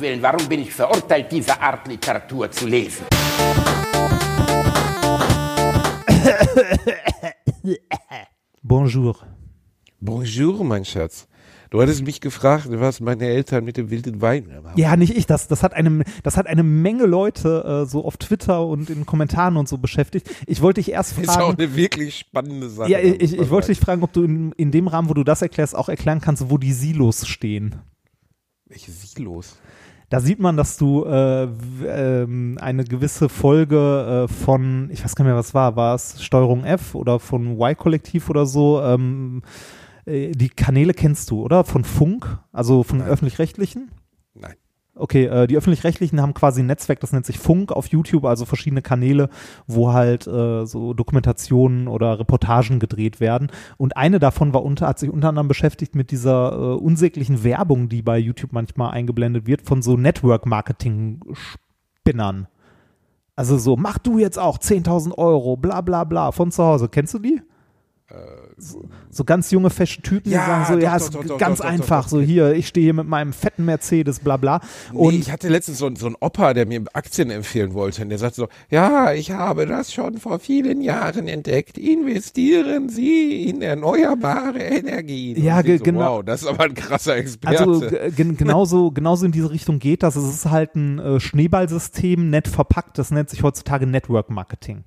Willen, warum bin ich verurteilt, diese Art Literatur zu lesen? Bonjour. Bonjour, mein Schatz. Du hattest mich gefragt, was meine Eltern mit dem wilden Wein haben. Ja, nicht ich. Das, das, hat, eine, das hat eine Menge Leute äh, so auf Twitter und in Kommentaren und so beschäftigt. Ich wollte dich erst fragen. ist auch eine wirklich spannende Sache. Ja, ich, ich, ich wollte dich fragen, ob du in, in dem Rahmen, wo du das erklärst, auch erklären kannst, wo die Silos stehen. Welche Silos? Da sieht man, dass du äh, ähm, eine gewisse Folge äh, von, ich weiß gar nicht mehr, was war, war es Steuerung F oder von Y-Kollektiv oder so, ähm, äh, die Kanäle kennst du, oder? Von Funk, also von öffentlich-rechtlichen? Okay, äh, die öffentlich-rechtlichen haben quasi ein Netzwerk, das nennt sich Funk auf YouTube, also verschiedene Kanäle, wo halt äh, so Dokumentationen oder Reportagen gedreht werden. Und eine davon war unter, hat sich unter anderem beschäftigt mit dieser äh, unsäglichen Werbung, die bei YouTube manchmal eingeblendet wird, von so Network-Marketing-Spinnern. Also so, mach du jetzt auch 10.000 Euro, bla bla bla, von zu Hause. Kennst du die? So, so ganz junge, fesche Typen, Ja, die sagen so, doch, ja, doch, ist doch, ganz einfach, so hier, ich stehe hier mit meinem fetten Mercedes, bla bla. Und nee, ich hatte letztens so, so einen Opa, der mir Aktien empfehlen wollte. Und der sagte so, ja, ich habe das schon vor vielen Jahren entdeckt. Investieren Sie in erneuerbare Energien. Ja, ge- so, genau. Wow, das ist aber ein krasser Experte. Also genauso, genauso in diese Richtung geht das. Es ist halt ein äh, Schneeballsystem, nett verpackt. Das nennt sich heutzutage Network Marketing.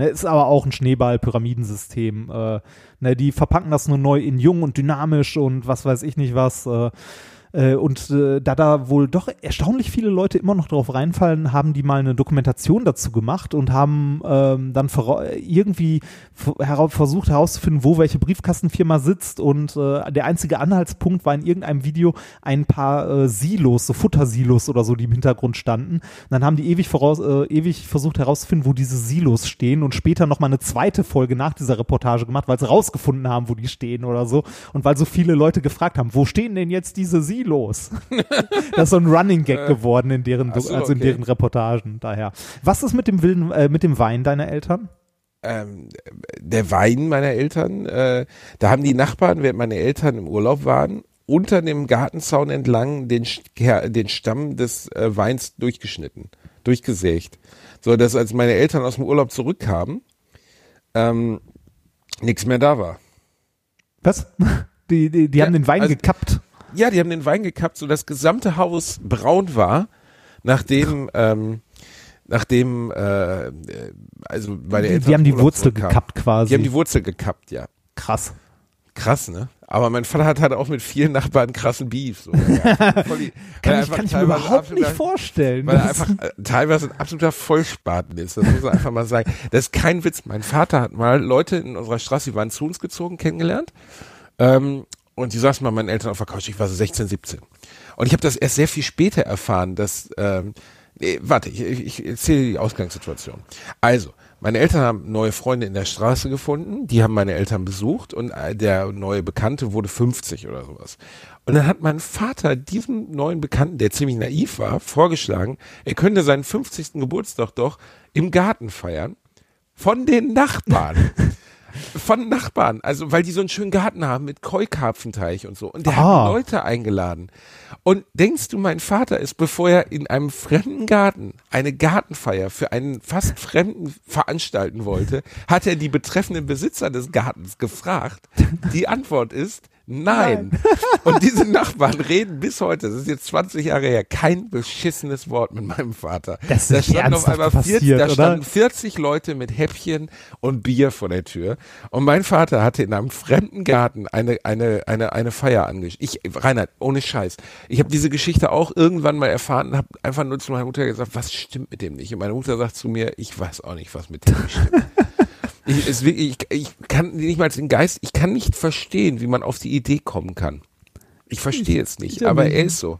Ne, ist aber auch ein Schneeball-Pyramidensystem. Äh, ne, die verpacken das nur neu in jung und dynamisch und was weiß ich nicht was. Äh, äh, und äh, da da wohl doch erstaunlich viele Leute immer noch drauf reinfallen, haben die mal eine Dokumentation dazu gemacht und haben ähm, dann irgendwie f- hera versucht herauszufinden, wo welche Briefkastenfirma sitzt und äh, der einzige Anhaltspunkt war in irgendeinem Video ein paar äh, Silos, so Futtersilos oder so, die im Hintergrund standen. Und dann haben die ewig, voraus, äh, ewig versucht herauszufinden, wo diese Silos stehen und später nochmal eine zweite Folge nach dieser Reportage gemacht, weil sie rausgefunden haben, wo die stehen oder so und weil so viele Leute gefragt haben, wo stehen denn jetzt diese Silos? das ist so ein Running Gag geworden in deren, so, also in okay. deren Reportagen daher. Was ist mit dem wilden, äh, mit dem Wein deiner Eltern? ähm, der Wein meiner Eltern, äh, da haben die Nachbarn, während meine Eltern im Urlaub waren, unter dem Gartenzaun entlang den, den Stamm des äh, Weins durchgeschnitten, durchgesägt. So dass als meine Eltern aus dem Urlaub zurückkamen, ähm, nichts mehr da war. Was? Die, die, die Ja, haben den Wein also- gekappt. Ja, die haben den Wein gekappt, so das gesamte Haus braun war, nachdem, ähm, nachdem, äh, äh, also meine Die, Eltern die haben die Wurzel zurückkamen. gekappt quasi. Die haben die Wurzel gekappt, ja. Krass. Krass, ne? Aber mein Vater hat halt auch mit vielen Nachbarn krassen Beef. So. Ja, die- Kann ich, kann ich mir überhaupt nicht vorstellen. Weil er einfach äh, teilweise ein absoluter Vollspaten ist. Das muss man einfach mal sagen. Das ist kein Witz. Mein Vater hat mal Leute in unserer Straße, die waren zu uns gezogen, kennengelernt. Ähm, und die saßen bei meinen Eltern auf der Couch. Ich war so 16, 17. Und ich habe das erst sehr viel später erfahren, dass, ähm, nee, warte, ich, ich, ich erzähle die Ausgangssituation. Also, meine Eltern haben neue Freunde in der Straße gefunden, die haben meine Eltern besucht und äh, der neue Bekannte wurde 50 oder sowas. Und dann hat mein Vater diesem neuen Bekannten, der ziemlich naiv war, vorgeschlagen, er könnte seinen 50. Geburtstag doch im Garten feiern von den Nachbarn. Von Nachbarn, also weil die so einen schönen Garten haben mit Keukarpfenteich und so. Und der Ah. hat Leute eingeladen. Und denkst du, mein Vater ist, bevor er in einem fremden Garten eine Gartenfeier für einen fast Fremden veranstalten wollte, hat er die betreffenden Besitzer des Gartens gefragt. Die Antwort ist nein. Und diese Nachbarn reden bis heute, das ist jetzt 20 Jahre her, kein beschissenes Wort mit meinem Vater. Das ist da standen auf einmal 40, passiert, da standen 40 Leute mit Häppchen und Bier vor der Tür. Und mein Vater hatte in einem fremden Garten eine, eine, eine, eine Feier angestellt. Ich, Reinhard, ohne Scheiß. Ich habe diese Geschichte auch irgendwann mal erfahren und habe einfach nur zu meiner Mutter gesagt, was stimmt mit dem nicht? Und meine Mutter sagt zu mir, ich weiß auch nicht, was mit dem stimmt. Ich, es, ich, ich kann nicht mal den Geist, ich kann nicht verstehen, wie man auf die Idee kommen kann. Ich verstehe es nicht, aber er ist so.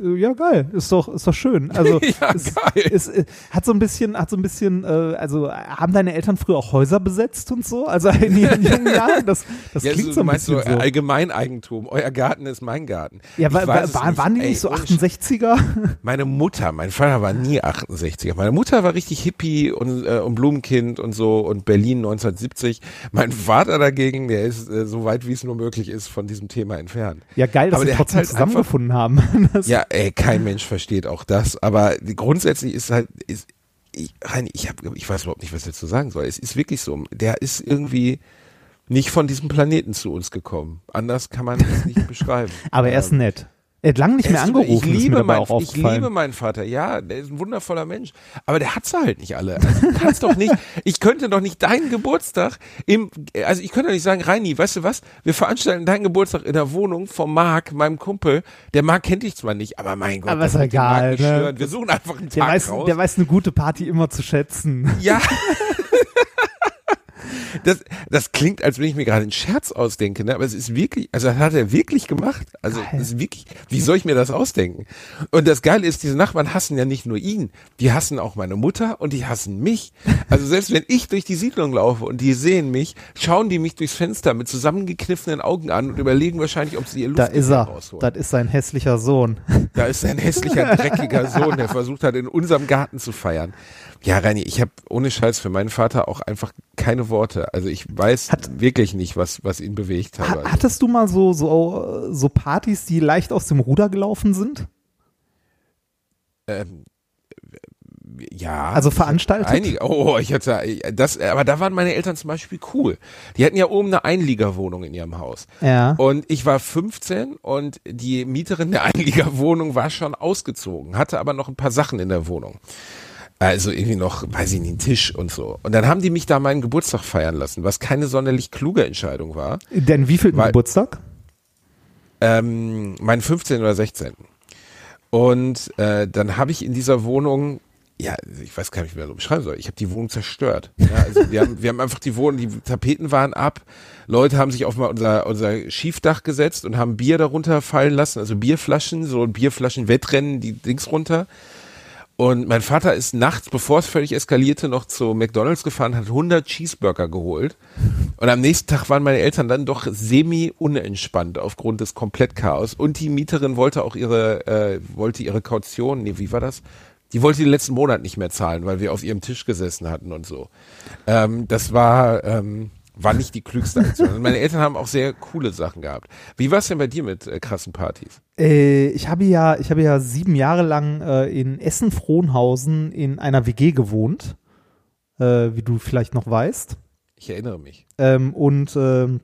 Äh, Ja, geil. Ist doch, ist doch schön. Also, Ja, es, geil. Es, äh, hat so ein bisschen, hat so ein bisschen, äh, also, haben deine Eltern früher auch Häuser besetzt und so? Also, in ihren jungen Jahren? Das, das Ja, klingt so, so du ein bisschen so so. Allgemeineigentum. Euer Garten ist mein Garten. Ja, wa, wa, es waren, nicht. die Ey, nicht so ohne 68er? Meine Mutter, mein Vater war nie 68er. Meine Mutter war richtig Hippie und, äh, und Blumenkind und so und Berlin 1970. Mein Vater dagegen, der ist äh, so weit wie es nur möglich ist von diesem Thema entfernt. Ja, geil, dass hat trotzdem halt zusammengefunden haben. Das, Ja, ey, kein Mensch versteht auch das, aber grundsätzlich ist halt, ist, ich, Reini, ich, hab, ich weiß überhaupt nicht, was ich dazu sagen soll. Es ist wirklich so, der ist irgendwie nicht von diesem Planeten zu uns gekommen. Anders kann man es nicht beschreiben. Aber er ist Ähm, nett. Er hat lange nicht mehr er angerufen, ich liebe, mein, ich liebe meinen Vater, ja, der ist ein wundervoller Mensch. Aber der hat sie halt nicht alle. Also, du kannst doch nicht, ich könnte doch nicht deinen Geburtstag im, also ich könnte doch nicht sagen, Reini, weißt du was, wir veranstalten deinen Geburtstag in der Wohnung vom Marc, meinem Kumpel. Der Marc kennt dich zwar nicht, aber mein Gott, Aber ist egal, nicht ne? Wir suchen einfach einen der, Tag weiß, raus. der weiß eine gute Party immer zu schätzen. Ja. Das, das klingt, als wenn ich mir gerade einen Scherz ausdenke, ne? aber es ist wirklich, also das hat er wirklich gemacht. Also Geil. es ist wirklich, wie soll ich mir das ausdenken? Und das Geile ist, diese Nachbarn hassen ja nicht nur ihn, die hassen auch meine Mutter und die hassen mich. Also selbst wenn ich durch die Siedlung laufe und die sehen mich, schauen die mich durchs Fenster mit zusammengekniffenen Augen an und überlegen wahrscheinlich, ob sie ihr Da Luftgewehr ist er. rausholen. Das ist sein hässlicher Sohn. Da ist ein hässlicher, dreckiger Sohn, der versucht hat, in unserem Garten zu feiern. Ja, Reini, ich habe ohne Scheiß für meinen Vater auch einfach keine Worte. Also ich weiß wirklich nicht, was, was ihn bewegt hat. Ha hattest du mal so, so, so Partys, die leicht aus dem Ruder gelaufen sind? Ähm, ja. Also veranstaltet? Einige, oh, ich hatte das, aber da waren meine Eltern zum Beispiel cool. Die hatten ja oben eine Einliegerwohnung in ihrem Haus. Ja. Und ich war 15 und die Mieterin der Einliegerwohnung war schon ausgezogen, hatte aber noch ein paar Sachen in der Wohnung. Also irgendwie noch, weiß ich nicht, einen Tisch und so. Und dann haben die mich da meinen Geburtstag feiern lassen, was keine sonderlich kluge Entscheidung war. Denn wie viel Geburtstag? Ähm, meinen 15. oder 16. Und äh, dann habe ich in dieser Wohnung, ja, ich weiß gar nicht, wie man so beschreiben soll, ich habe die Wohnung zerstört. Ja, also wir haben, wir haben einfach die Wohnung, die Tapeten waren ab, Leute haben sich auf mal unser, unser Schiefdach gesetzt und haben Bier darunter fallen lassen, also Bierflaschen, so Bierflaschen-Wettrennen, die Dings runter. Und mein Vater ist nachts, bevor es völlig eskalierte, noch zu McDonalds gefahren, hat 100 Cheeseburger geholt. Und am nächsten Tag waren meine Eltern dann doch semi-unentspannt aufgrund des Komplettchaos. Und die Mieterin wollte auch ihre, äh, wollte ihre Kaution, nee, wie war das? Die wollte den letzten Monat nicht mehr zahlen, weil wir auf ihrem Tisch gesessen hatten und so. Ähm, das war, ähm, war nicht die klügste Aktion. Meine Eltern haben auch sehr coole Sachen gehabt. Wie war es denn bei dir mit äh, krassen Partys? Äh, ich habe ja, ich habe ja sieben Jahre lang äh, in Essen-Frohnhausen in einer WG gewohnt, äh, wie du vielleicht noch weißt. Ich erinnere mich. Ähm, und ähm,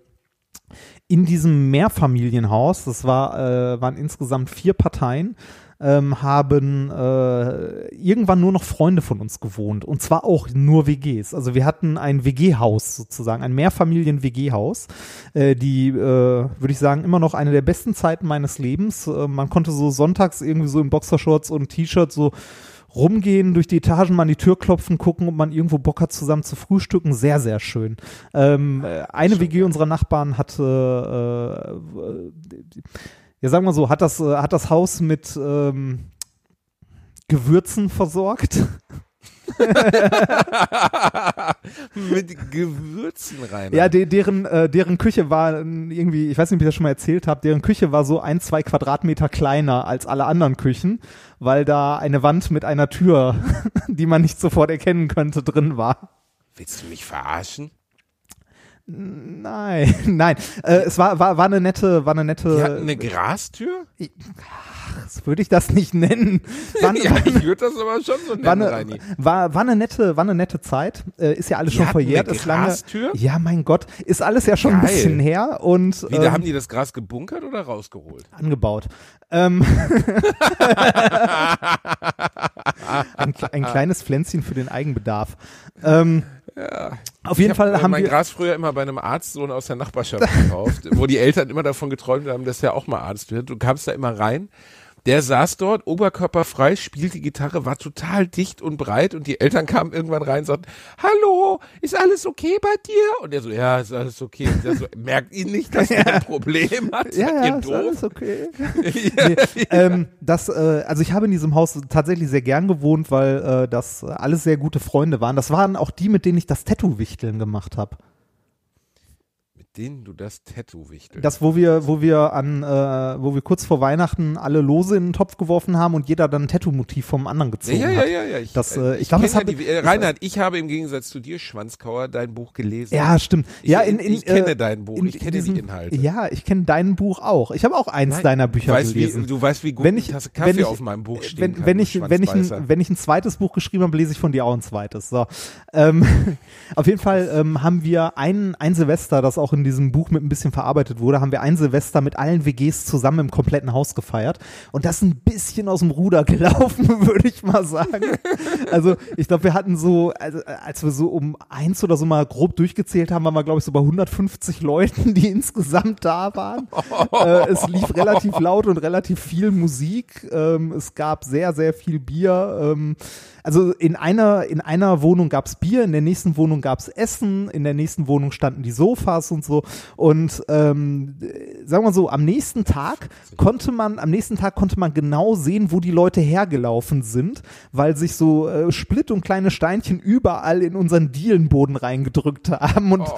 in diesem Mehrfamilienhaus, das war, äh, waren insgesamt vier Parteien, ähm, haben äh, irgendwann nur noch Freunde von uns gewohnt. Und zwar auch nur WGs. Also wir hatten ein WG-Haus sozusagen, ein Mehrfamilien-WG-Haus. Äh, die, äh, würde ich sagen, immer noch eine der besten Zeiten meines Lebens. Äh, man konnte so sonntags irgendwie so in Boxershorts und T-Shirt so rumgehen, durch die Etagen mal an die Tür klopfen, gucken, ob man irgendwo Bock hat, zusammen zu frühstücken. Sehr, sehr schön. Ähm, äh, eine WG unserer Nachbarn hatte, äh, äh, ja sagen wir so, hat das, äh, hat das Haus mit ähm, Gewürzen versorgt. Mit Gewürzen rein. Ja, de deren, äh, deren Küche war irgendwie, ich weiß nicht, ob ich das schon mal erzählt habe, deren Küche war so ein, zwei Quadratmeter kleiner als alle anderen Küchen, weil da eine Wand mit einer Tür, die man nicht sofort erkennen könnte, drin war. Willst du mich verarschen? Nein, nein. Äh, es war, war, war eine nette, war eine nette. Die hatten eine Grastür? das würde ich das nicht nennen. War, eine- ja, ich würde das aber schon so war, nennen, eine, Reini. war, war eine nette, war eine nette Zeit. Äh, ist ja alles Die schon verjährt, eine ist lange. Grastür? Ja, mein Gott, ist alles ja schon ein Geil. bisschen her und Wie, da ähm, haben die das Gras gebunkert oder rausgeholt? angebaut. Ähm, ein, ein kleines Pflänzchen für den Eigenbedarf. Ähm, Auf jeden ich Fall hab, äh, haben mein wir. Gras früher immer bei einem Arztsohn aus der Nachbarschaft gekauft, wo die Eltern immer davon geträumt haben, dass er auch mal Arzt wird. Du kamst da immer rein. Der saß dort, oberkörperfrei, spielte Gitarre, war total dicht und breit und die Eltern kamen irgendwann rein und sagten, hallo, ist alles okay bei dir? Und er so, ja, ist alles okay. Und der so, merkt ihn nicht, dass er ein Problem hat? ja, ja, ist doof? alles okay. nee, ähm, das, äh, also ich habe in diesem Haus tatsächlich sehr gern gewohnt, weil äh, das alles sehr gute Freunde waren. Das waren auch die, mit denen ich das Tattoo-Wichteln gemacht habe. Den du das Tattoo wichtelst. Das, wo wir, wo wir an, äh, wo wir kurz vor Weihnachten alle Lose in den Topf geworfen haben und jeder dann ein Tattoo-Motiv vom anderen gezogen ja, ja, hat. ja, ja. Ich, Das, äh, äh, ich glaube, das ja äh, Reinhard, ich habe im Gegensatz zu dir, Schwanzkauer, dein Buch gelesen. Ja, stimmt. Ich, ja, in, in, ich kenne äh, dein Buch, in- ich kenne diesem- die Inhalte. Ja, ich kenne dein Buch auch. Ich habe auch eins Nein, deiner Bücher weißt, gelesen. Wie, du weißt, wie gut wenn eine ich, Tasse wenn Kaffee ich, auf meinem Buch wenn, kann. wenn ich, wenn ich, Schwanzbeißer. ein, wenn ich ein zweites Buch geschrieben habe, lese ich von dir auch ein zweites. So. Ähm, auf jeden Fall ähm, haben wir ein, ein Silvester, das auch in diesem Buch mit ein bisschen verarbeitet wurde, haben wir ein Silvester mit allen WGs zusammen im kompletten Haus gefeiert. Und das ein bisschen aus dem Ruder gelaufen, würde ich mal sagen. Also ich glaube, wir hatten so, also, als wir so um eins oder so mal grob durchgezählt haben, waren wir, glaube ich, so bei 150 Leuten, die insgesamt da waren. äh, es lief relativ laut und relativ viel Musik. Ähm, es gab sehr, sehr viel Bier. Ähm, also in einer, in einer Wohnung gab es Bier, in der nächsten Wohnung gab es Essen, in der nächsten Wohnung standen die Sofas und so. Und ähm, äh, sagen wir so, am nächsten Tag konnte man, am nächsten Tag konnte man genau sehen, wo die Leute hergelaufen sind, weil sich so äh, Split und kleine Steinchen überall in unseren Dielenboden reingedrückt haben. Und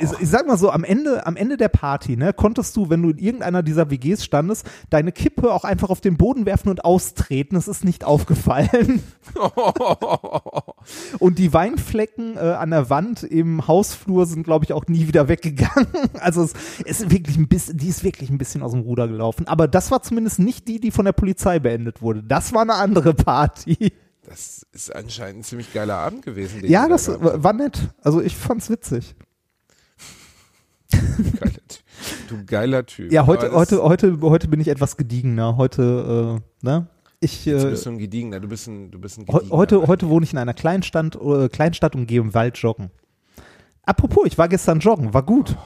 ich, ich sag mal so, am Ende, am Ende der Party, ne, konntest du, wenn du in irgendeiner dieser WGs standest, deine Kippe auch einfach auf den Boden werfen und austreten. Es ist nicht aufgefallen. Und die Weinflecken äh, an der Wand im Hausflur sind, glaube ich, auch nie wieder weggegangen. Also es ist wirklich ein bisschen, die ist wirklich ein bisschen aus dem Ruder gelaufen. Aber das war zumindest nicht die, die von der Polizei beendet wurde. Das war eine andere Party. Das ist anscheinend ein ziemlich geiler Abend gewesen. Ja, das war nett. Also ich fand's witzig. Geiler Typ. Du geiler Typ. Ja, heute, heute, heute, heute bin ich etwas gediegener. Heute, äh, ne? Ich, Du äh, bist so ein Gediegener, du bist ein, du bist ein Gediegener. Heute, heute wohne ich in einer Kleinstadt, äh, Kleinstadt und gehe im Wald joggen. Apropos, ich war gestern joggen, war gut.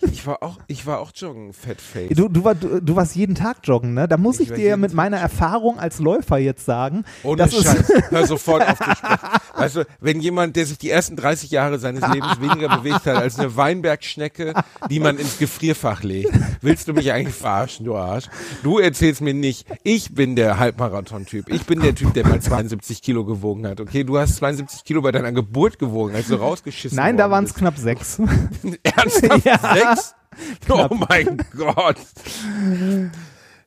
Ich war auch, ich war auch joggen, Fatface. Du, du, war, du, du warst jeden Tag joggen, ne? Da muss Ich ich, dir mit Tag meiner Erfahrung als Läufer jetzt sagen, Ohne das ist, Scheiß. Hör sofort auf zu sprechen. Du, wenn jemand, der sich die ersten 30 Jahre seines Lebens weniger bewegt hat als eine Weinbergschnecke, die man ins Gefrierfach legt, willst du mich eigentlich verarschen, du Arsch? Du erzählst mir nicht, ich bin der Halbmarathon-Typ. Ich bin der Typ, der mal 72 Kilo gewogen hat. Okay, du hast 72 Kilo bei deiner Geburt gewogen, als du rausgeschissen nein, da waren es knapp sechs. Ernsthaft? Ja. Sechs? Oh mein Gott.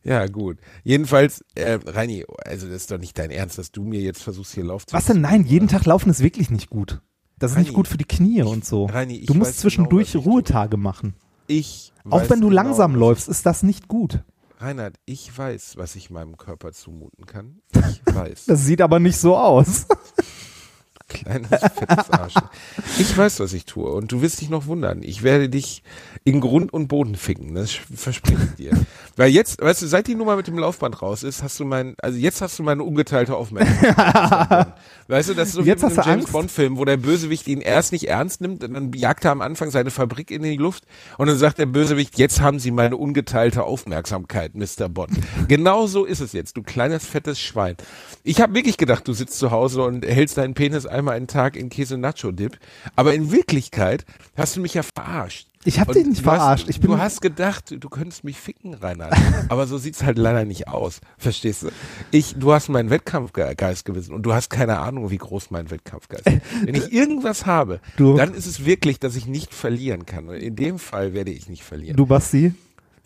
Ja, gut. Jedenfalls, äh, Reini, also das ist doch nicht dein Ernst, dass du mir jetzt versuchst, hier Lauf zu Was denn? Nein, jeden Tag laufen ist wirklich nicht gut. Das ist nicht Reini, gut für die Knie und so. Reini, ich du musst zwischendurch genau, Ruhetage machen. Ich Auch wenn du genau, langsam läufst, ist das nicht gut. Reinhard, ich weiß, was ich meinem Körper zumuten kann. Ich weiß. Das sieht aber nicht so aus. Kleines, fettes Arsch. Ich weiß, was ich tue. Und du wirst dich noch wundern. Ich werde dich in Grund und Boden ficken. Das verspreche ich dir. Weil jetzt, weißt du, seit die Nummer mit dem Laufband raus ist, hast du mein, also jetzt hast du meine ungeteilte Aufmerksamkeit. weißt du, das ist so Jetzt wie mit einem James Angst? Bond Film, wo der Bösewicht ihn erst nicht ernst nimmt, und dann jagt er am Anfang seine Fabrik in die Luft und dann sagt der Bösewicht, jetzt haben sie meine ungeteilte Aufmerksamkeit, Mr. Bond. Genau so ist es jetzt, du kleines fettes Schwein. Ich habe wirklich gedacht, du sitzt zu Hause und hältst deinen Penis einmal einen Tag in Käse-Nacho-Dip, aber in Wirklichkeit hast du mich ja verarscht. Ich hab Und dich nicht verarscht. Hast, du hast gedacht, du könntest mich ficken, Reinhard. Aber so sieht's halt leider nicht aus. Verstehst du? Ich, du hast meinen Wettkampfgeist gewissen und du hast keine Ahnung, wie groß mein Wettkampfgeist ist. Wenn ich irgendwas habe, Du- dann ist es wirklich, dass ich nicht verlieren kann. Und in dem Fall werde ich nicht verlieren. Du, Basti,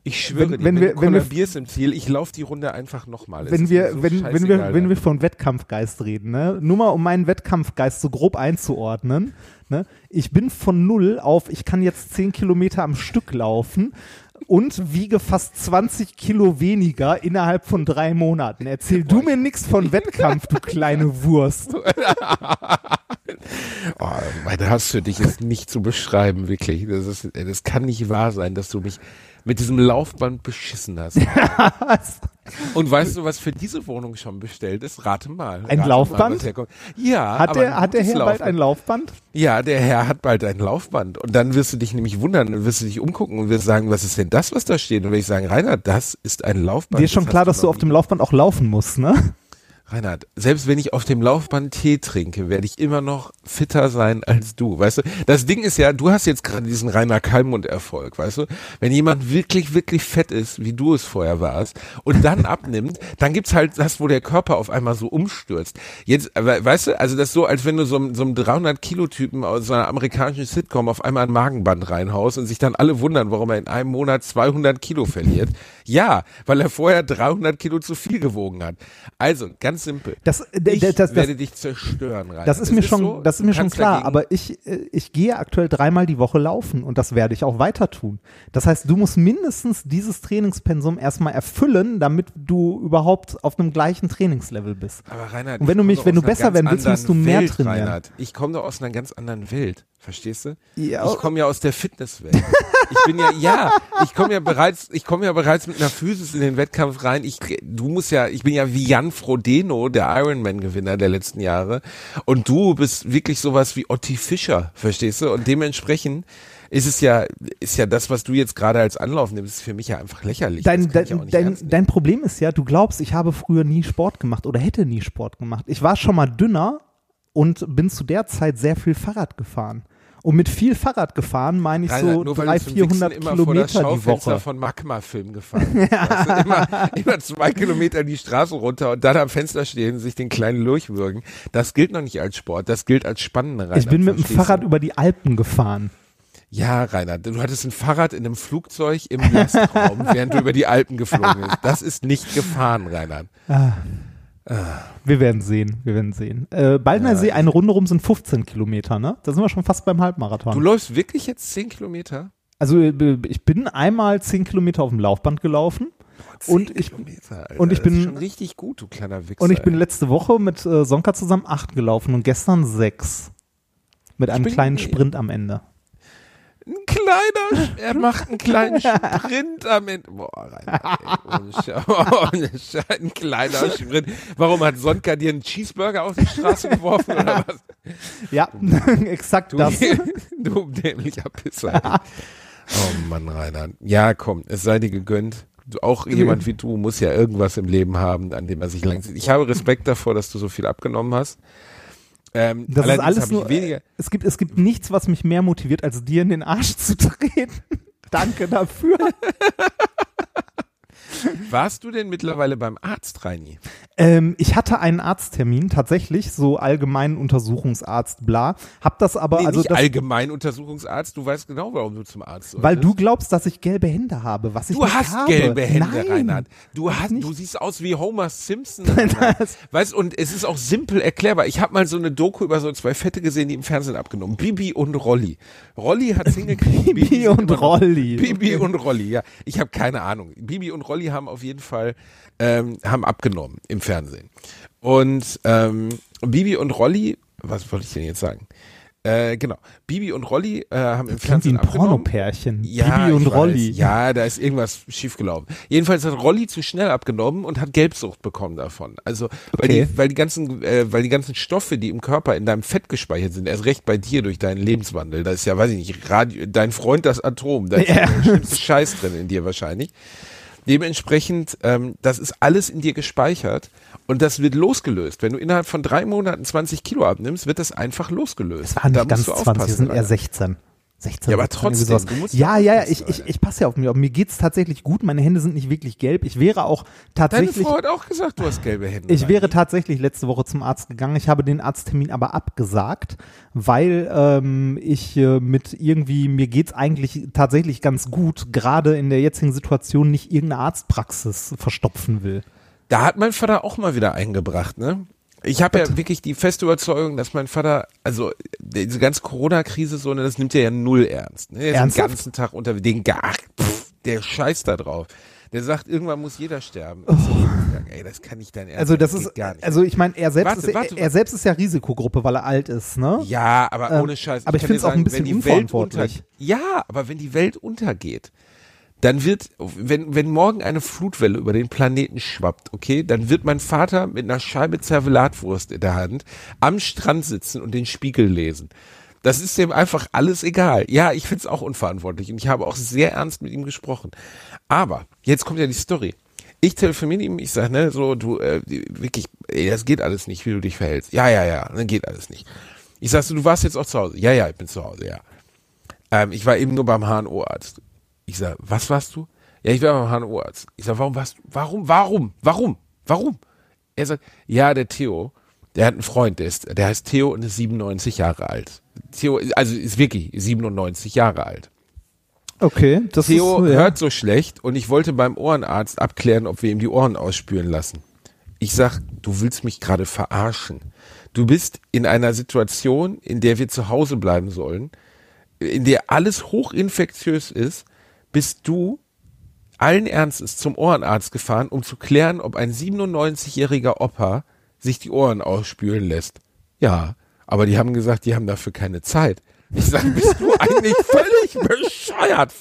ich schwöre wenn- dir, wenn wenn, wir- wenn wir- kollabierst im Ziel, ich laufe die Runde einfach nochmal. wenn wir, wenn, wenn wir, wenn wir von Wettkampfgeist reden, ne? nur mal um meinen Wettkampfgeist so grob einzuordnen, ne? ich bin von null auf, ich kann jetzt 10 Kilometer am Stück laufen und wiege fast 20 Kilo weniger innerhalb von drei Monaten. Erzähl du mir nichts von Wettkampf, du kleine Wurst. Oh, mein Hass für dich ist nicht zu beschreiben, wirklich. Das, ist, das kann nicht wahr sein, dass du mich mit diesem Laufband beschissen hast. Und weißt du, was für diese Wohnung schon bestellt ist? Rate mal. Ein Rate Laufband? Mal, ja. Hat der, hat der Herr bald Laufband. ein Laufband? Ja, der Herr hat bald ein Laufband. Und dann wirst du dich nämlich wundern, dann wirst du dich umgucken und wirst sagen, was ist denn das, was da steht? Und wenn ich sagen, Rainer, das ist ein Laufband. Dir ist schon klar, dass du auf dem Laufband auch laufen musst, ne? Reinhard, selbst wenn ich auf dem Laufband Tee trinke, werde ich immer noch fitter sein als du, weißt du? Das Ding ist ja, du hast jetzt gerade diesen Rainer Kalmund-Erfolg, weißt du? Wenn jemand wirklich, wirklich fett ist, wie du es vorher warst, und dann abnimmt, dann gibt's halt das, wo der Körper auf einmal so umstürzt. Jetzt, weißt du, also das ist so, als wenn du so, so einem 300-Kilo-Typen aus einer amerikanischen Sitcom auf einmal ein Magenband reinhaust und sich dann alle wundern, warum er in einem Monat 200 Kilo verliert. Ja, weil er vorher 300 Kilo zu viel gewogen hat. Also, ganz simpel. Das, ich das, das, werde dich zerstören, Rainer. Das ist mir schon, so, das ist mir schon klar. Aber ich, äh, ich gehe aktuell dreimal die Woche laufen und das werde ich auch weiter tun. Das heißt, du musst mindestens dieses Trainingspensum erstmal erfüllen, damit du überhaupt auf einem gleichen Trainingslevel bist. Aber Reinhard, Und wenn du mich- wenn du besser werden willst, musst du anderen mehr Welt, trainieren. Reinhard. Ich komme doch aus einer ganz anderen Welt. Verstehst du? Ja. Ich komme ja aus der Fitnesswelt. ich bin ja, ja, ich komme ja bereits, ich komme ja bereits mit einer Physis in den Wettkampf rein. Ich, du musst ja, ich bin ja wie Jan Frodeno, der Ironman-Gewinner der letzten Jahre. Und du bist wirklich sowas wie Otti Fischer, verstehst du? Und dementsprechend ist es ja, ist ja das, was du jetzt gerade als Anlauf nimmst, ist für mich ja einfach lächerlich. Dein, dein, dein, dein Problem ist ja, du glaubst, ich habe früher nie Sport gemacht oder hätte nie Sport gemacht. Ich war schon mal dünner und bin zu der Zeit sehr viel Fahrrad gefahren. Und mit viel Fahrrad gefahren meine ich Reinhard, so nur weil 300, du zum Wichsen 400 immer vor das Kilometer die Schaufenster Woche. von Magma-Film gefahren du, immer, immer zwei Kilometer die Straße runter und dann am Fenster stehen und sich den kleinen Lurch würgen. Das gilt noch nicht als Sport, das gilt als spannende Reinhard. Ich bin mit dem? Fahrrad über die Alpen gefahren. Ja, Reinhard, du hattest ein Fahrrad in einem Flugzeug im Lastraum, während du über die Alpen geflogen bist. Das ist nicht gefahren, Reinhard. Wir werden sehen, wir werden sehen. Äh, Baldner See, eine Runde rum sind 15 Kilometer, ne? Da sind wir schon fast beim Halbmarathon. Du läufst wirklich jetzt zehn Kilometer? Also äh, ich bin einmal 10 Kilometer auf dem Laufband gelaufen und Zehn ich, Kilometer, Alter. und ich bin- schon richtig gut, du kleiner Wichser. und ich bin letzte Woche mit äh, Sonka zusammen 8 gelaufen und gestern 6. Mit einem kleinen nee. Sprint am Ende. Ein kleiner, er macht einen kleinen Sprint am Ende. Boah, Reinhard, ey, ohne Scheiß, ein kleiner Sprint. Warum hat Sonka dir einen Cheeseburger auf die Straße geworfen oder was? Ja, exakt Du, das. du dämlicher Pisser. Oh Mann, Reinhard. Ja, komm, es sei dir gegönnt. Auch jemand wie du muss ja irgendwas im Leben haben, an dem er sich lang. Ich habe Respekt davor, dass du so viel abgenommen hast. Ähm, Das ist alles nur. weniger. Es gibt, es gibt nichts, was mich mehr motiviert, als dir in den Arsch zu treten. Danke dafür. Warst du denn mittlerweile beim Arzt, Reini? Ähm, ich hatte einen Arzttermin, tatsächlich, so allgemeinen Untersuchungsarzt, bla. Hab das aber, Nee, also nicht das, allgemein Untersuchungsarzt. Du weißt genau, warum du zum Arzt solltest. weil du glaubst, dass ich gelbe Hände habe, was ich Du nicht hast habe. gelbe Hände, Nein. Reinhard. Du hast, nicht. du siehst aus wie Homer Simpson. Weißt und es ist auch simpel erklärbar. Ich habe mal so eine Doku über so zwei Fette gesehen, die im Fernsehen abgenommen. Bibi und Rolli. Rolli hat hingekriegt. Bibi sind und Rolli. Bibi und Rolli, ja. Ich habe keine Ahnung. Bibi und Rolli haben auf jeden Fall ähm, haben abgenommen im Fernsehen. Und ähm, Bibi und Rolli, was wollte ich denn jetzt sagen? Äh, genau. Bibi und Rolli äh, haben im Klingt wie Fernsehen ein. Pornopärchen. Ja, Bibi und weiß. Rolli. Ja, da ist irgendwas schiefgelaufen. Jedenfalls hat Rolli zu schnell abgenommen und hat Gelbsucht bekommen davon. Also weil Okay. die, weil die ganzen, äh, weil die ganzen Stoffe, die im Körper in deinem Fett gespeichert sind, erst recht bei dir durch deinen Lebenswandel. Da ist ja, weiß ich nicht, Radio, dein Freund das Atom, da ist Ja. ja. der schlimmste Scheiß drin in dir wahrscheinlich. Dementsprechend, ähm, das ist alles in dir gespeichert und das wird losgelöst. Wenn du innerhalb von drei Monaten 20 Kilo abnimmst, wird das einfach losgelöst. Es waren Da nicht ganz musst du 20, es aufpassen, sind eher Alter. 16. 16 Ja, aber 17, irgendwie trotzdem, ja, ja ja, ich, ich, ich passe ja auf mich. auf. Mir geht's tatsächlich gut. Meine Hände sind nicht wirklich gelb. Ich wäre auch Deine tatsächlich. Frau hat auch gesagt, du hast gelbe Hände. Ich wäre tatsächlich letzte Woche zum Arzt gegangen. Ich habe den Arzttermin aber abgesagt, weil ähm, ich äh, mit irgendwie, mir geht's eigentlich tatsächlich ganz gut, gerade in der jetzigen Situation nicht irgendeine Arztpraxis verstopfen will. Da hat mein Vater auch mal wieder eingebracht, ne? Ich habe ja wirklich die feste Überzeugung, dass mein Vater, also diese ganze Corona-Krise so, ne, das nimmt er ja null ernst. Ne? Er ist den ganzen Tag unter den gar, pff, der scheißt da drauf. Der sagt, irgendwann muss jeder sterben. Ich so, ey, das kann nicht dein Ernst Also das sein, ist, gar nicht. also ich meine, er selbst Warte, ist, warte, er, er selbst ist ja Risikogruppe, weil er alt ist, ne? ja, aber Ähm, ohne Scheiß. aber ich kann find's dir auch ein bisschen unverantwortlich. Unter, ja, aber wenn die Welt untergeht, dann wird, wenn, wenn morgen eine Flutwelle über den Planeten schwappt, okay, dann wird mein Vater mit einer Scheibe Zervelatwurst in der Hand am Strand sitzen und den Spiegel lesen. Das ist dem einfach alles egal. Ja, ich find's auch unverantwortlich und ich habe auch sehr ernst mit ihm gesprochen. Aber, jetzt kommt ja die Story. Ich telefoniere ihm, ich sag, ne, so, du, äh, wirklich, ey, das geht alles nicht, wie du dich verhältst. Ja, ja, ja, dann geht alles nicht. Ich sag so, du warst jetzt auch zu Hause. Ja, ja, ich bin zu Hause, ja. Ähm, ich war eben nur beim HNO-Arzt. Ich sag, was warst du? Ja, ich war beim HNO-Arzt. Ich sag, warum warst du, warum, warum, warum, warum? Er sagt, ja, der Theo, der hat einen Freund, der, ist, der heißt Theo und ist 97 Jahre alt. Theo, also ist wirklich 97 Jahre alt. Okay, das Theo ist, ja. hört so schlecht und ich wollte beim Ohrenarzt abklären, ob wir ihm die Ohren ausspüren lassen. Ich sag, du willst mich gerade verarschen. Du bist in einer Situation, in der wir zu Hause bleiben sollen, in der alles hochinfektiös ist, bist du allen Ernstes zum Ohrenarzt gefahren, um zu klären, ob ein 97-jähriger Opa sich die Ohren ausspülen lässt. Ja, aber die haben gesagt, die haben dafür keine Zeit. Ich sage, bist du eigentlich völlig bescheuert?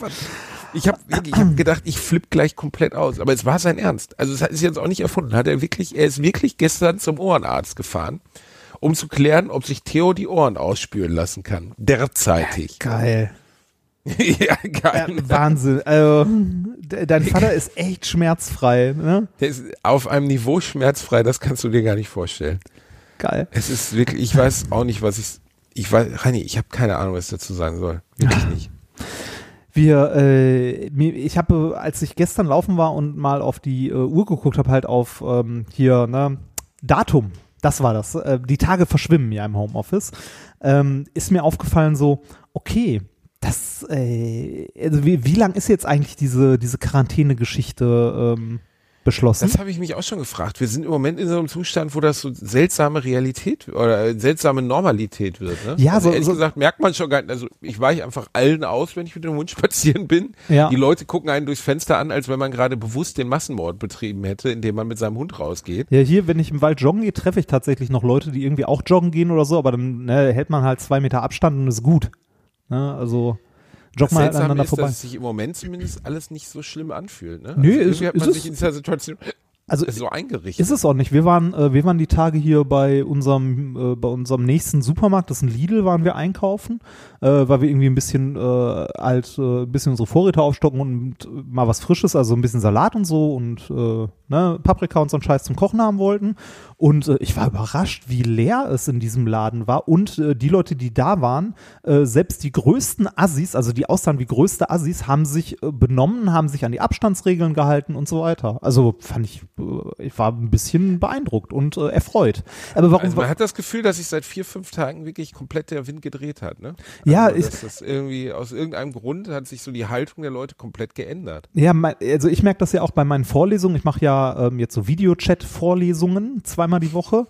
Ich habe ich hab gedacht, ich flipp gleich komplett aus. Aber es war sein Ernst. Also es ist jetzt auch nicht erfunden. Hat er wirklich, er ist wirklich gestern zum Ohrenarzt gefahren, um zu klären, ob sich Theo die Ohren ausspülen lassen kann. Derzeitig. Geil. ja, geil. Ja, Wahnsinn. Also, de- dein Vater ist echt schmerzfrei. Ne? Der ist auf einem Niveau schmerzfrei, das kannst du dir gar nicht vorstellen. Geil. Es ist wirklich, ich weiß auch nicht, was ich, ich weiß, Reini, ich habe keine Ahnung, was ich dazu sagen soll. Wirklich nicht. Wir, äh, ich habe, als ich gestern laufen war und mal auf die äh, Uhr geguckt habe, halt auf ähm, hier, ne, Datum, das war das. Äh, die Tage verschwimmen ja im Homeoffice. Ähm, ist mir aufgefallen so, okay, das, äh, also wie, wie lang ist jetzt eigentlich diese, diese Quarantäne-Geschichte ähm, beschlossen? Das habe ich mich auch schon gefragt. Wir sind im Moment in so einem Zustand, wo das so seltsame Realität oder äh, seltsame Normalität wird. Ne? Ja, also so- ehrlich so- gesagt merkt man schon gar nicht. Also ich weiche einfach allen aus, wenn ich mit dem Hund spazieren bin. Ja. Die Leute gucken einen durchs Fenster an, als wenn man gerade bewusst den Massenmord betrieben hätte, indem man mit seinem Hund rausgeht. Ja, hier, wenn ich im Wald joggen gehe, treffe ich tatsächlich noch Leute, die irgendwie auch joggen gehen oder so, aber dann ne, hält man halt zwei Meter Abstand und ist gut. Ne, also Das man halt aneinander ist, vorbei. dass es sich im Moment zumindest alles nicht so schlimm anfühlt. Ne? Nö, also ist- hat ist man es- sich in dieser Situation Also so eingerichtet. ist es auch nicht. Wir waren, äh, wir waren die Tage hier bei unserem, äh, bei unserem nächsten Supermarkt, das ist ein Lidl, waren wir einkaufen, äh, weil wir irgendwie ein bisschen äh, halt, äh, ein bisschen unsere Vorräte aufstocken und mal was Frisches, also ein bisschen Salat und so und äh, ne, Paprika und so einen Scheiß zum Kochen haben wollten. Und äh, ich war überrascht, wie leer es in diesem Laden war. Und äh, die Leute, die da waren, äh, selbst die größten Assis, also die aussahen wie größte Assis, haben sich äh, benommen, haben sich an die Abstandsregeln gehalten und so weiter. Also fand ich, äh, ich war ein bisschen beeindruckt und äh, erfreut. Aber warum? Also man hat das Gefühl, dass sich seit vier, fünf Tagen wirklich komplett der Wind gedreht hat. Ne? Ja, also, ich- dass das irgendwie aus irgendeinem Grund hat sich so die Haltung der Leute komplett geändert. Ja, mein, also ich merke das ja auch bei meinen Vorlesungen. Ich mache ja ähm, jetzt so Videochat-Vorlesungen zweimal die Woche.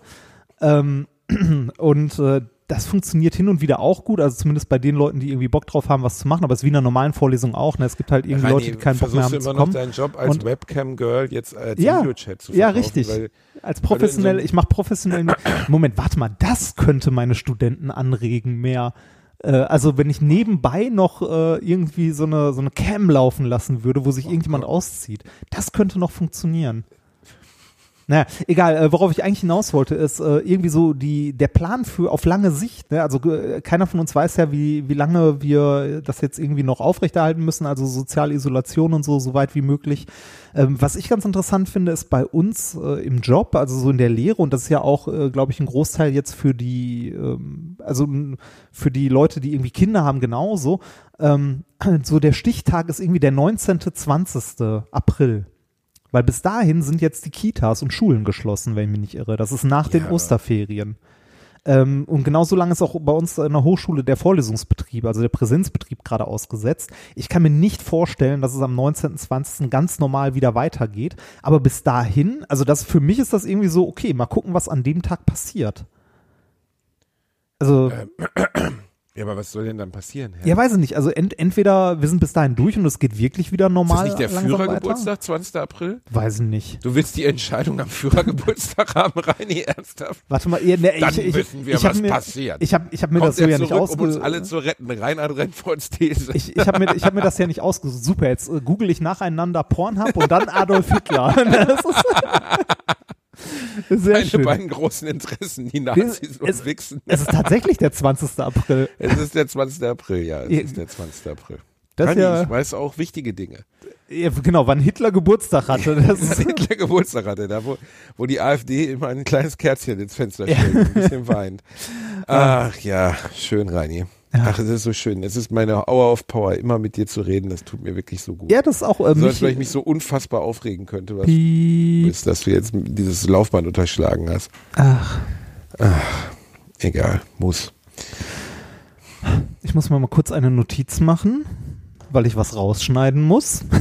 Ähm, und äh, das funktioniert hin und wieder auch gut, also zumindest bei den Leuten, die irgendwie Bock drauf haben, was zu machen, aber es ist wie in einer normalen Vorlesung auch. Ne? Es gibt halt irgendwie Leute, die keinen Bock mehr haben du zu immer noch kommen. deinen Job als Webcam-Girl jetzt als Ja, Videochat zu ja, verkaufen, richtig. Weil, Als professionell, so ich mache professionell. Moment, warte mal, das könnte meine Studenten anregen, mehr. Äh, also wenn ich nebenbei noch äh, irgendwie so eine, so eine Cam laufen lassen würde, wo sich irgendjemand auszieht, das könnte noch funktionieren. Naja, egal, äh, worauf ich eigentlich hinaus wollte, ist äh, irgendwie so die, der Plan für auf lange Sicht. Ne? Also äh, keiner von uns weiß ja, wie, wie lange wir das jetzt irgendwie noch aufrechterhalten müssen, also soziale Isolation und so, so weit wie möglich. Ähm, was ich ganz interessant finde, ist bei uns äh, im Job, also so in der Lehre, und das ist ja auch, äh, glaube ich, ein Großteil jetzt für die, ähm, also für die Leute, die irgendwie Kinder haben, genauso. Ähm, so der Stichtag ist irgendwie der 19., 20. April. Weil bis dahin sind jetzt die Kitas und Schulen geschlossen, wenn ich mich nicht irre. Das ist nach den Ja. Osterferien. Ähm, und genauso lange ist auch bei uns in der Hochschule der Vorlesungsbetrieb, also der Präsenzbetrieb gerade ausgesetzt. Ich kann mir nicht vorstellen, dass es am 19., 20. ganz normal wieder weitergeht. Aber bis dahin, also das für mich ist das irgendwie so, okay, mal gucken, was an dem Tag passiert. Also, ja, aber was soll denn dann passieren? Herr? ja, weiß ich nicht. Also ent, entweder wir sind bis dahin durch und es geht wirklich wieder ist das normal. nicht der Führergeburtstag, 20. April? Weiß ich nicht. Du willst die Entscheidung am Führergeburtstag haben, Reini, ernsthaft? Warte mal, ihr, ne, Dann ich, ich, wissen wir, ich was mir, passiert. Ich habe ich hab mir Kommt das so ja nicht zurück, um uns alle zu retten? Reinhard Rennfords These. ich ich habe mir, ich hab mir das ja nicht ausgesucht. Super, jetzt äh, google ich nacheinander Pornhub und dann Adolf Hitler. Sehr Meine schön. beiden großen Interessen, die Nazis und es, Wichsen. es ist tatsächlich der 20. April. Es ist der 20. April, ja, es Ja. ist der 20. April. Das Reini, ja, ich weiß auch wichtige Dinge. Ja, genau, wann Hitler Geburtstag hatte. Das Hitler Geburtstag hatte, da wo, wo die AfD immer ein kleines Kerzchen ins Fenster stellt, ein bisschen weint. Ach ja, schön, Reini. Ach, es ist so schön. Es ist meine Hour of Power, immer mit dir zu reden. Das tut mir wirklich so gut. ja, das ist auch äh, so als mich, wenn ich mich so unfassbar aufregen könnte, was Piep. ist, dass du jetzt dieses Laufband unterschlagen hast. Ach, Egal, muss. ich muss mal mal kurz eine Notiz machen, weil ich was rausschneiden muss.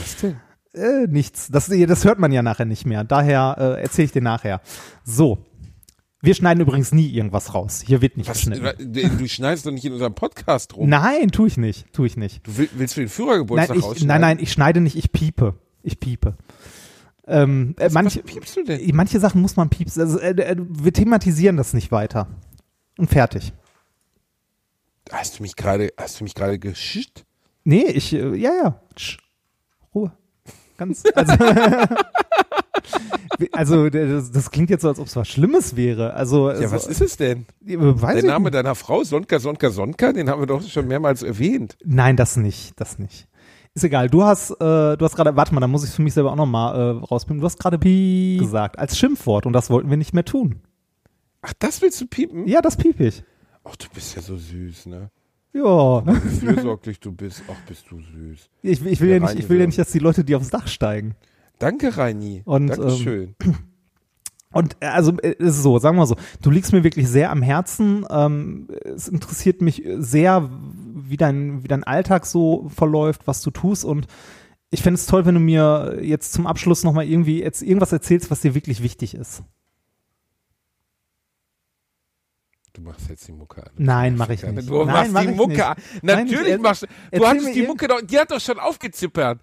Was denn? Äh, nichts. Das, das hört man ja nachher nicht mehr. Daher äh, erzähle ich dir nachher. So. Wir schneiden übrigens nie irgendwas raus. Hier wird nicht Was, geschnitten. du schneidest doch nicht in unserem Podcast rum. Nein, tue ich nicht. Tue ich nicht. Du will- willst für den Nein, Führergeburtstag ich, rausschneiden? nein, nein, ich schneide nicht, ich piepe. Ich piepe. Ähm, äh, Was, manche, was piepst du denn? manche Sachen muss man piepsen. Also, äh, äh, wir thematisieren das nicht weiter. Und fertig. Hast du mich gerade, hast du mich gerade geschickt? Nee, ich, äh, ja, ja. Tsch. Ruhe. Ganz, also, also das, das klingt jetzt so, als ob es was Schlimmes wäre. Also, Ja, also was ist es denn? weiß Der Name deiner Frau, Sonka, Sonka, Sonka, den haben wir doch schon mehrmals erwähnt. Nein, das nicht, das nicht. Ist egal. Du hast, äh, du hast gerade, warte mal, da muss ich für mich selber auch nochmal äh, rauspimpen. Du hast gerade Piep gesagt als Schimpfwort und das wollten wir nicht mehr tun. Ach, das willst du piepen? Ja, das piep ich. Ach, du bist ja so süß, ne? Ja. Wie fürsorglich du bist. Ach, bist du süß. Ich, ich will Der ja nicht, ich will ja nicht, dass die Leute, die aufs Dach steigen. Danke, Reini. Und, Dankeschön. Und äh, also äh, es ist so, sagen wir so, du liegst mir wirklich sehr am Herzen. Ähm, es interessiert mich sehr, wie dein, wie dein Alltag so verläuft, was du tust. Und ich fände es toll, wenn du mir jetzt zum Abschluss nochmal irgendwie jetzt irgendwas erzählst, was dir wirklich wichtig ist. du machst jetzt die Mucke an. Nein, mache ich nicht. Du Nein, machst mach die Mucke nicht. an. Nein, Natürlich ich- machst du. Du hattest die Mucke doch, die hat doch schon aufgezippert.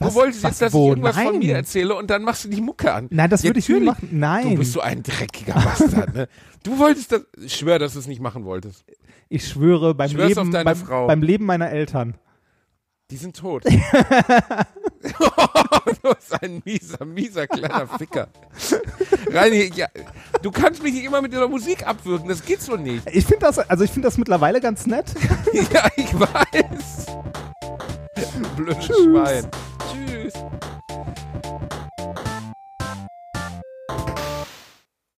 Du Was? wolltest Was, jetzt, dass wo? ich irgendwas von Nein. mir erzähle und dann machst du die Mucke an. Nein, das Ja, würde ich natürlich. machen. Nein. Du bist so ein dreckiger Bastard, ne? Du wolltest das, ich schwör, dass du es nicht machen wolltest. Ich schwöre beim Schwör's Leben, beim, Frau. beim Leben meiner Eltern. Die sind tot. du bist ein mieser, mieser kleiner Ficker. Reini, ja, du kannst mich nicht immer mit dieser Musik abwürgen, das geht so nicht. Ich finde das, also ich finde das mittlerweile ganz nett. Ja, ich weiß. Blödes Schwein. Tschüss.